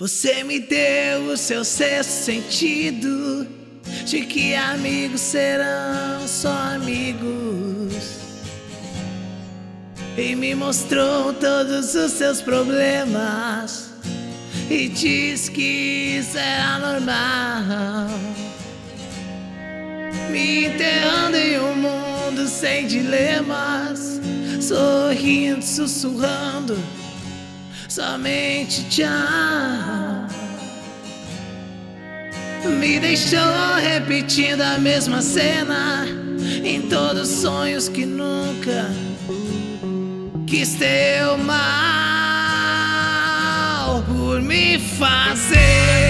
Você me deu o seu sexto sentido de que amigos serão só amigos. E me mostrou todos os seus problemas e diz que isso era normal. Me enterrando em um mundo sem dilemas, sorrindo, sussurrando somente te amo. Me deixou repetindo a mesma cena em todos os sonhos que nunca quis ter o mal por me fazer.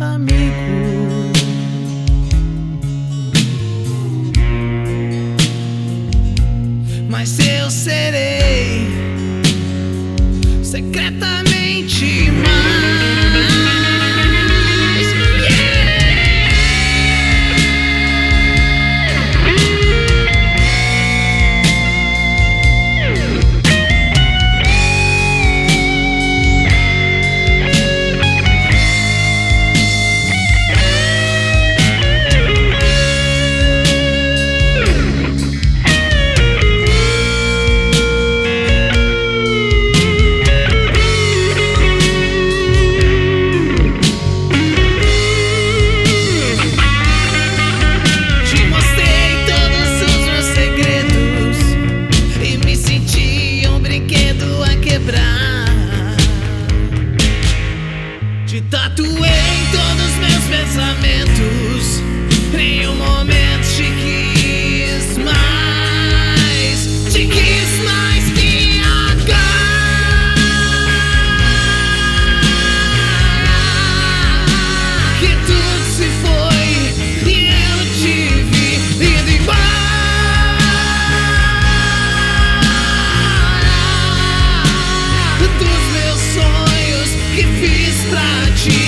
amigo. Mas eu serei secretamente mais. pensamentos. Um momento te quis mais, te quis mais que agora. Que tudo se foi e eu tive vi indo embora dos meus sonhos que fiz pra ti.